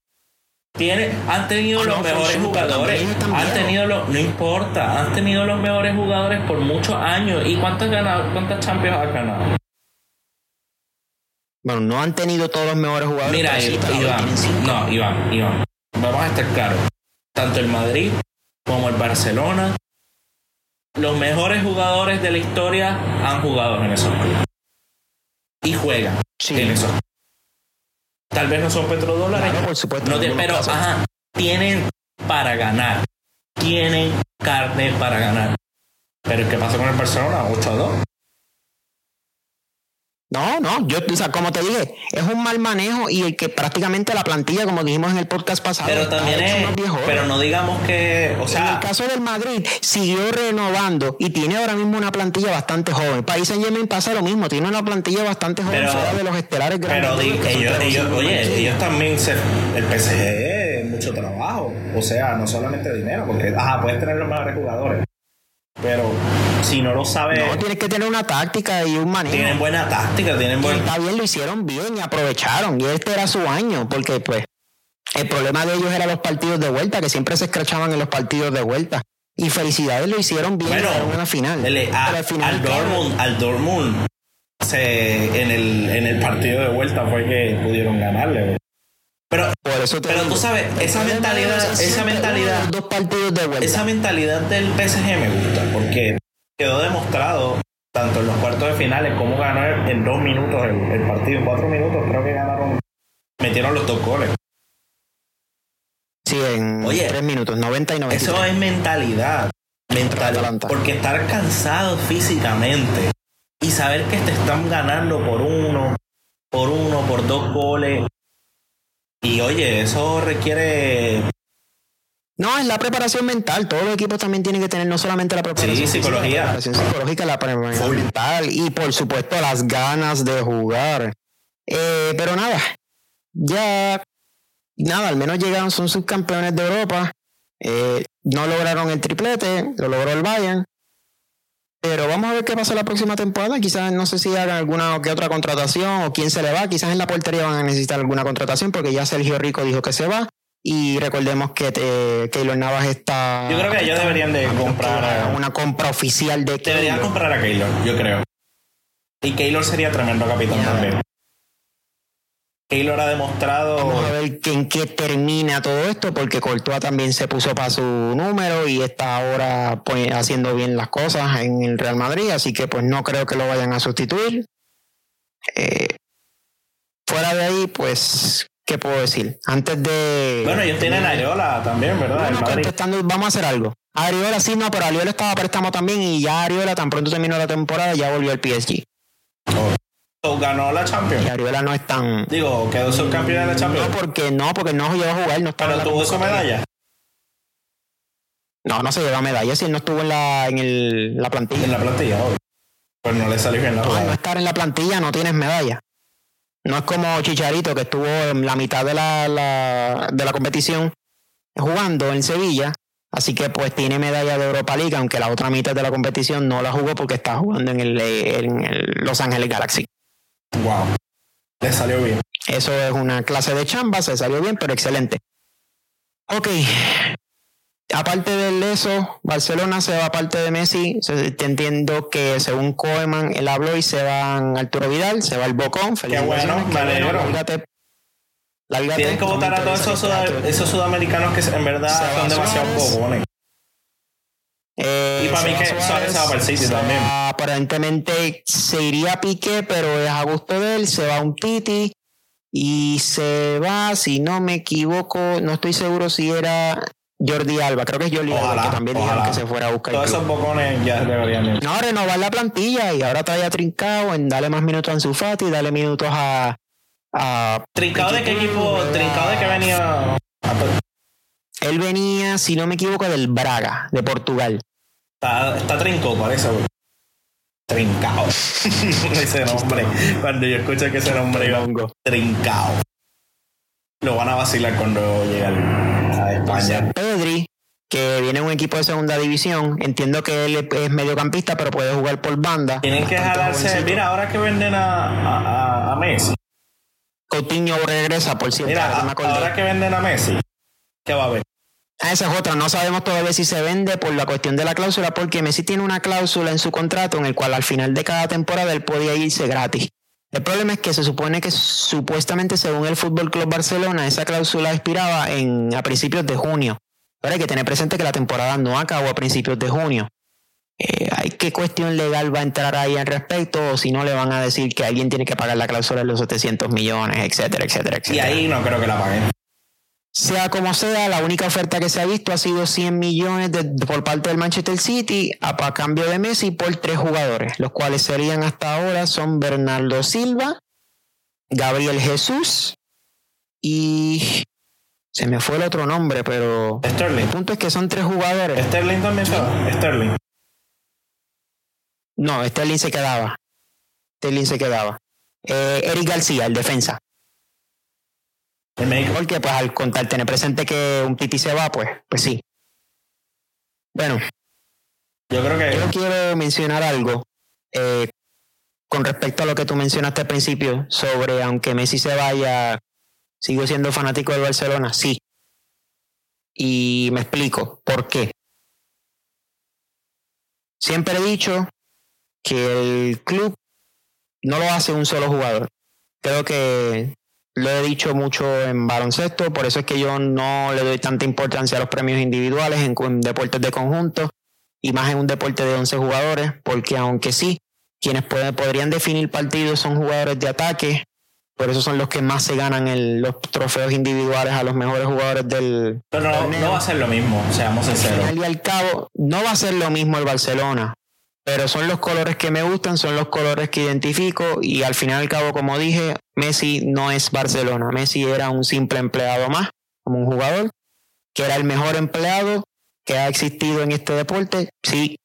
Tiene, han tenido Ah, los mejores jugadores. Han tenido los, no importa, han tenido los mejores jugadores por muchos años. ¿Y cuántas ganado, cuántas Champions ha ganado? Bueno, no han tenido todos los mejores jugadores. Mira, sí, Iván, no, Iván, Iván. Vamos a estar claros. Tanto el Madrid como el Barcelona, los mejores jugadores de la historia han jugado en esos clubes. Y juegan Sí. en esos Tal vez no son petrodólares, Claro, por supuesto. no pero ajá, tienen para ganar. Tienen carne para ganar. Pero ¿qué pasó con el Barcelona? 8 a 2. No, no, yo, o sea, como te dije, es un mal manejo y el que prácticamente la plantilla, como dijimos en el podcast pasado, Pero también es. Pero no digamos que. O en el sea, caso del Madrid, siguió renovando y tiene ahora mismo una plantilla bastante joven. País Saint Germain pasa lo mismo, tiene una plantilla bastante joven Pero- fuera de los estelares grandes. Pero di- que son ellos, ellos, oye, ellos también se. El PSG es mucho trabajo. O sea, no solamente dinero, porque, ajá, puedes tener los mejores jugadores. Pero si no lo sabes, No, tienes que tener una táctica y un manejo. tienen buena táctica, tienen Y buen. está bien, lo hicieron bien y aprovecharon. Y este era su año, porque pues el problema de ellos era los partidos de vuelta, que siempre se escrachaban en los partidos de vuelta. Y felicidades, lo hicieron bien Bueno, en una final. A- al final al Dortmund, al Dortmund se, en, el, en el partido de vuelta fue que pudieron ganarle. Pero, Por eso te pero digo, tú sabes, esa mentalidad, es esa mentalidad, uno de los dos partidos de vuelta. esa mentalidad del PSG me gusta porque quedó demostrado tanto en los cuartos de finales como ganó en dos minutos el, el partido, en cuatro minutos creo que ganaron, metieron los dos goles. Sí, en Oye, tres minutos, 90 y 90. Eso es mentalidad. Mentalidad. Porque estar cansado físicamente y saber que te están ganando por uno, por uno, por dos goles. Y oye, eso requiere No, es la preparación mental. Todos los equipos también tienen que tener no solamente la preparación Sí, física, psicología. la preparación psicológica, la preparación Full. mental y por supuesto las ganas de jugar. Eh, pero nada, ya nada, al menos llegaron, son subcampeones de Europa. Eh, no lograron el triplete, lo logró el Bayern. Pero vamos a ver qué pasa la próxima temporada. Quizás no sé si hagan alguna o que otra contratación o quién se le va. Quizás en la portería van a necesitar alguna contratación porque ya Sergio Rico dijo que se va. Y recordemos que eh, Keylor Navas está. Yo creo que ellos deberían de comprar a- una compra oficial de Deberían Keylor. comprar a Keylor, yo creo. Y Keylor sería tremendo capitán también. Keylor ha demostrado. Vamos a ver en qué termina todo esto, porque Courtois también se puso para su número y está ahora pues, haciendo bien las cosas en el Real Madrid, así que pues no creo que lo vayan a sustituir. Eh, fuera de ahí, pues, ¿qué puedo decir? Antes de... Bueno, ellos tienen a Areola también, ¿verdad? Bueno, contestando, vamos a hacer algo. Ariola sí, no, pero Ariola estaba préstamo también y ya Ariola tan pronto terminó la temporada ya volvió al PSG. So, ganó la Y Champions. Ariola no es tan... Digo, quedó subcampeón de la No, Champions. porque no, porque no llegó a jugar, no estaba Pero tuvo su medalla. No, no se lleva medalla si él no estuvo en la, en el, la plantilla. En la plantilla, obvio. Pues no le salió bien la No, al no jugada. estar en la plantilla no tienes medalla. No es como Chicharito que estuvo en la mitad de la, la- de la competición jugando en Sevilla. Así que pues tiene medalla de Europa League, aunque la otra mitad de la competición no la jugó porque está jugando en el, en el Los Ángeles Galaxy. Wow. Le salió bien. Eso es una clase de chamba, se salió bien, pero excelente. Ok. Aparte de eso, Barcelona se va aparte de Messi. Te entiendo que según Koeman, él habló y se van Arturo Vidal, se va el Bocón. Felicitaciones, bueno, me qué alegro. lárgate- lárgate, Tienen que votar a todos esos, sudamericanos que en verdad son demasiado bobones. Eh, Y para mí que Suárez se va para el City también. aparentemente se iría a Piqué, pero es a gusto de él. Se va un Titi y se va, si no me equivoco, no estoy seguro si era Jordi Alba. Creo que es Jordi Alba que también dijeron ojalá. que se fuera a buscar. Todos esos bocones ya deberían ir. No, renovar la plantilla y ahora trae a Trincao en darle más minutos a Ansu Fati, darle minutos a, a ¿Trincado de qué equipo? ¿Trincado de que venía? Él venía, si no me equivoco, del Braga, de Portugal. Está, está trincado, parece, güey. Trincao. ese nombre. Cuando yo escucho que ese nombre iba trincao. Lo van a vacilar cuando llegue a España. Pedri, que viene en un equipo de segunda división, entiendo que él es mediocampista, pero puede jugar por banda. Tienen que jalarse. jovencito. Mira, ahora que venden a, a, Messi. Coutinho regresa, por cierto. Mira, ahora que venden a Messi. ¿Qué va a haber? Ah, esa es otra. No sabemos todavía si se vende por la cuestión de la cláusula, porque Messi tiene una cláusula en su contrato en el cual al final de cada temporada él podía irse gratis. El problema es que se supone que supuestamente según el Fútbol Club Barcelona esa cláusula expiraba en, a principios de junio. Pero hay que tener presente que la temporada no acabó a principios de junio. Eh, ¿Hay qué cuestión legal va a entrar ahí al respecto? O si no le van a decir que alguien tiene que pagar la cláusula de los 700 millones, etcétera, etcétera, Y etcétera. ahí no creo que la paguen. Sea como sea, la única oferta que se ha visto ha sido 100 millones de- de- por parte del Manchester City a, a cambio de Messi por tres jugadores, los cuales serían hasta ahora son Bernardo Silva, Gabriel Jesús y se me fue el otro nombre, pero el Sterling. punto es que son tres jugadores. Sterling también va. Sterling. No, Sterling se quedaba. Sterling se quedaba. Eh, Eric García, el defensa. El. Porque pues al contar, tener presente que un Titi se va, pues, pues sí. Bueno, Yo creo que. Yo quiero mencionar algo eh, con respecto a lo que tú mencionaste al principio sobre aunque Messi se vaya, sigo siendo fanático del Barcelona, sí. Y me explico por qué. siempre he dicho que el club no lo hace un solo jugador. Creo que lo he dicho mucho en baloncesto, por eso es que yo no le doy tanta importancia a los premios individuales en, deportes de conjunto y más en un deporte de 11 jugadores, porque aunque sí, quienes podrían definir partidos son jugadores de ataque, por eso son los que más se ganan el, los trofeos individuales a los mejores jugadores del. Pero no, no va a ser lo mismo, seamos sinceros. Al y al cabo, no va a ser lo mismo el Barcelona, pero son los colores que me gustan, son los colores que identifico y al final y al cabo, como dije, Messi no es Barcelona. Messi era un simple empleado más, como un jugador, que era el mejor empleado que ha existido en este deporte. Sí,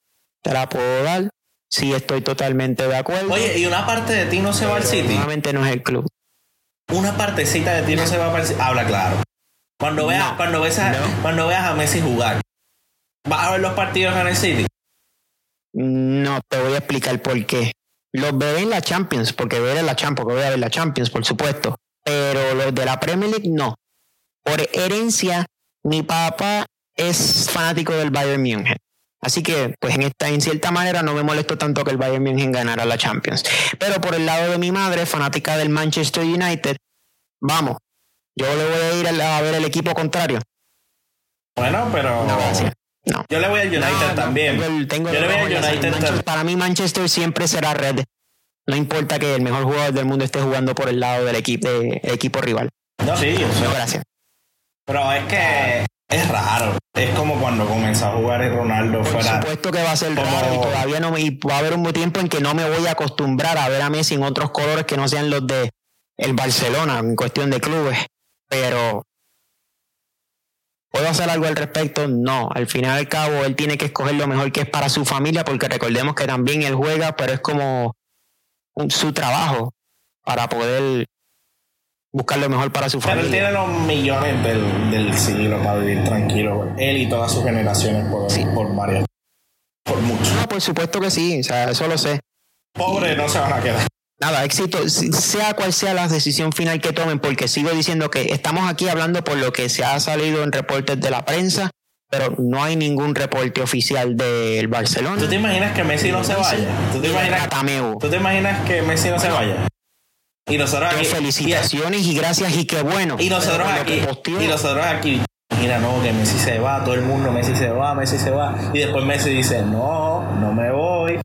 te la puedo dar. Sí, estoy totalmente de acuerdo. Oye, ¿y una parte de ti no se va al City? Nuevamente no es el club una partecita de ti no se va a aparecer. Habla claro. Cuando veas, cuando, veas a, cuando veas a Messi jugar, ¿vas a ver los partidos en el City? No, te voy a explicar por qué. Los veré en la Champions, porque veré la Champions, porque voy a ver la Champions, por supuesto. Pero los de la Premier League no. Por herencia, mi papá es fanático del Bayern Múnich. Así que, pues en esta, en cierta manera, no me molesto tanto que el Bayern München ganara la Champions. Pero por el lado de mi madre, fanática del Manchester United, vamos, yo le voy a ir a, ver el equipo contrario. Bueno, pero. No, gracias. No. Yo le voy al United también. yo le voy al United. para mí, Manchester siempre será red. No importa que el mejor jugador del mundo esté jugando por el lado del equipo, equipo rival. No, sí, no, gracias. Pero es que es raro. Es como cuando comenzó a jugar el Ronaldo fuera. Por supuesto que va a ser raro y todavía no y va a haber un tiempo en que no me voy a acostumbrar a ver a Messi en otros colores que no sean los de el Barcelona en cuestión de clubes. Pero ¿Puedo hacer algo al respecto? No. Al final y al cabo, él tiene que escoger lo mejor que es para su familia, porque recordemos que también él juega, pero es como su trabajo para poder buscar lo mejor para su familia. Pero él tiene los millones del, del siglo para vivir tranquilo, él y todas sus generaciones por, sí. por varias, por mucho. No, por supuesto que sí, o sea, eso lo sé. Pobre, no se van a quedar. Nada, éxito, sea cual sea la decisión final que tomen, porque sigo diciendo que estamos aquí hablando por lo que se ha salido en reportes de la prensa, pero no hay ningún reporte oficial del Barcelona. ¿Tú te imaginas que Messi no se vaya? ¿Tú te imaginas, ¿tú te imaginas que Messi no se vaya? Y nosotros aquí. Felicitaciones y, gracias y qué bueno. Y nosotros aquí. Y nosotros aquí. Mira, no, que Messi se va, todo el mundo, Messi se va, Messi se va. Y después Messi dice, no, no me voy.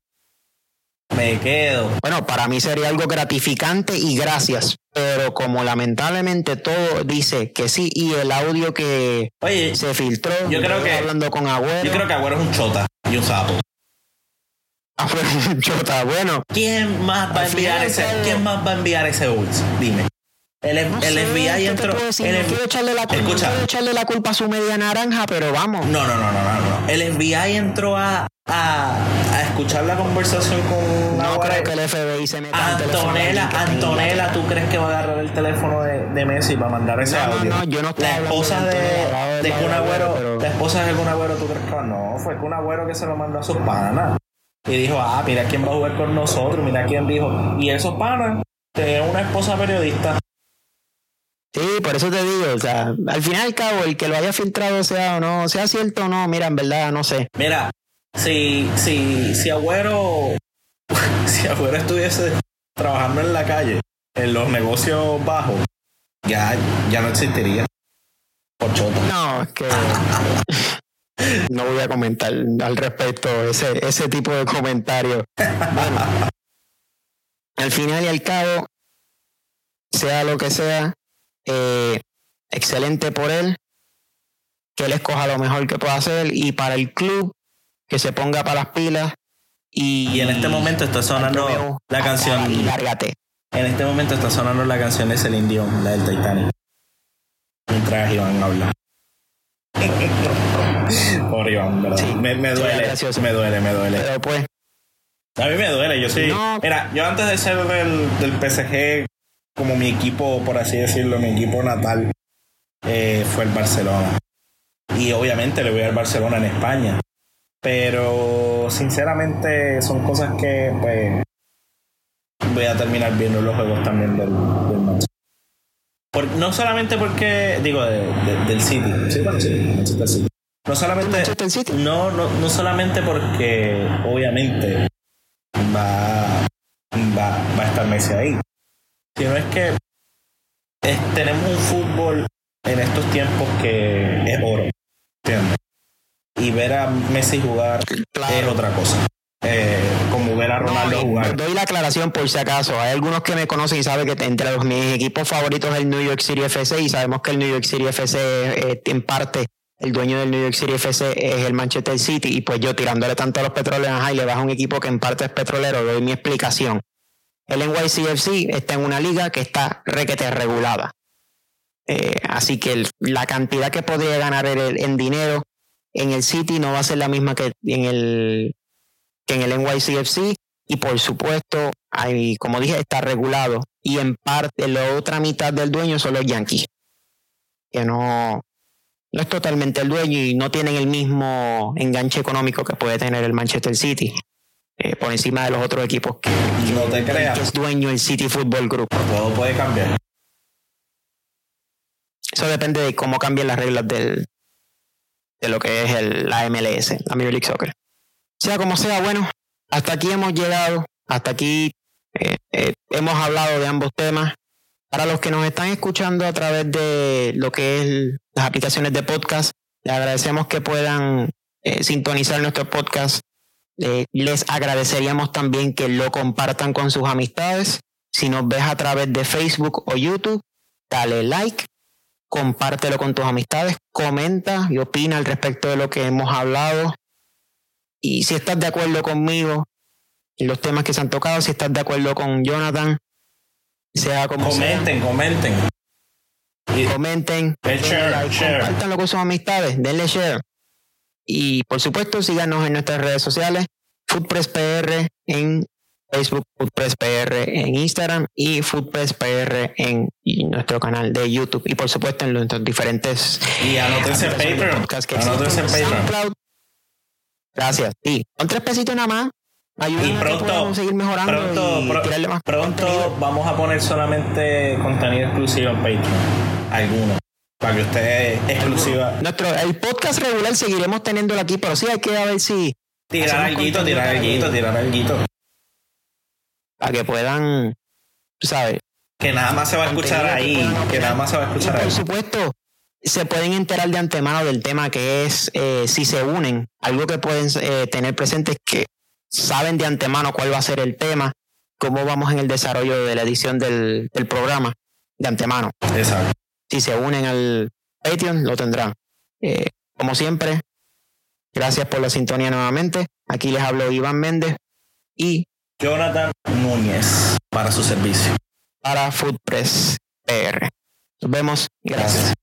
Me quedo. Bueno, para mí sería algo gratificante y gracias. Pero como lamentablemente todo dice que sí, y el audio que se filtró, yo creo que hablando con Agüero. Yo creo que Agüero es un chota y un sapo. Ah, chota, bueno. ¿Quién más va a enviar ese, ¿quién más va a enviar ese voice? Dime. El, el FBI entró. el, no quiero echarle la culpa, escucha, quiero echarle la culpa a su media naranja, pero vamos. No, no, no, no, no. no. El FBI entró a, a, a escuchar la conversación con. No creo que el FBI se meta Antonella, Antonella, ¿tú crees que va a agarrar el teléfono de, de Messi para mandar ese no, audio? No, no, yo no La esposa de, de, de Kun Agüero, la esposa de Kun Agüero, ¿tú crees que no? Fue Kun Agüero que se lo mandó a sus panas. Y dijo, ah, mira quién va a jugar con nosotros, mira quién dijo. Y esos panas tenían una esposa periodista. Sí, por eso te digo, o sea, al final y al cabo, el que lo haya filtrado sea o no, sea cierto o no, mira, en verdad, no sé. Mira, si, si, si Agüero, si Agüero estuviese trabajando en la calle, en los negocios bajos, ya, ya no existiría. Por No, es que no voy a comentar al respecto ese, ese tipo de comentarios. Al final y al cabo, sea lo que sea, eh, excelente por él, que él escoja lo mejor que pueda hacer y para el club, que se ponga para las pilas. Y, en este momento está sonando la canción. Y lárgate. En este momento está sonando la canción de Celine Dion, la del Titanic. Mientras Iván habla. Por Iván, ¿verdad? me, me, duele, me duele, me duele. Pero pues. A mí me duele, yo sí. Mira, yo antes de ser del, del PSG, como mi equipo, por así decirlo, mi equipo natal, eh, fue el Barcelona. Y obviamente le voy al Barcelona en España. Pero sinceramente son cosas que pues voy a terminar viendo los juegos también del, del Manchester no solamente porque, digo, del City, sí, bueno, sí, Manchester City. No solamente, no, no, no solamente porque obviamente va, va, va a estar Messi ahí, sino es que tenemos un fútbol en estos tiempos que es oro. Y ver a Messi jugar es otra cosa. Eh, como ver a Ronaldo jugar. Doy la aclaración por si acaso. Hay algunos que me conocen y saben que entre los, mis equipos favoritos es el New York City FC y sabemos que el New York City FC eh, en parte el dueño del New York City FC es el Manchester City y pues yo tirándole tanto a los petroleros y le bajo un equipo que en parte es petrolero, doy mi explicación. El NYCFC está en una liga que está requete regulada. Eh, así que la cantidad que podría ganar en dinero en el City no va a ser la misma que en el, que en el NYCFC. Y por supuesto, hay, como dije, está regulado. Y en parte, la otra mitad del dueño son los Yankees. Que no, no es totalmente el dueño y no tienen el mismo enganche económico que puede tener el Manchester City. Eh, por encima de los otros equipos que, no te creas. es dueño el City Football Group. Todo puede cambiar. Eso depende de cómo cambien las reglas del, de lo que es el, la MLS, la Major League Soccer. Sea como sea, bueno, hasta aquí hemos llegado, hasta aquí eh, eh, hemos hablado de ambos temas. Para los que nos están escuchando a través de lo que es las aplicaciones de podcast, les agradecemos que puedan eh, sintonizar nuestro podcast. les agradeceríamos también que lo compartan con sus amistades. Si nos ves a través de Facebook o YouTube, dale like compártelo con tus amistades, comenta y opina al respecto de lo que hemos hablado. Y si estás de acuerdo conmigo en los temas que se han tocado, si estás de acuerdo con Jonathan, sea como comenten, comenten. Comenten, compártanlo con sus amistades, denle share. Y por supuesto, síganos en nuestras redes sociales, FoodpressPR en Facebook, Foodpress PR en Instagram y Foodpress PR en nuestro canal de YouTube y por supuesto en nuestros diferentes y anótense en Patreon. Anótense en Patreon. Gracias. Sí, con tres pesitos nada más. y pronto, seguir mejorando pronto, más pronto vamos a poner solamente contenido exclusivo en Patreon. Algunos. Para que ustedes exclusiva. Nuestro, el podcast regular seguiremos teniéndolo aquí, pero sí hay que ver si. Tirar el guito, tirar el guito, tirar el para que puedan, sabes. Que nada más se va a escuchar ahí, que nada más se va a escuchar ahí. Por supuesto, se pueden enterar de antemano del tema que es eh, si se unen. Algo que pueden eh, tener presente es que saben de antemano cuál va a ser el tema, cómo vamos en el desarrollo de la edición del, del programa de antemano. Exacto. Si se unen al Patreon, lo tendrán. Eh, como siempre, gracias por la sintonía nuevamente. Aquí les hablo Iván Méndez y Jonathan Núñez para su servicio. Para Foodpress PR. Nos vemos. Gracias.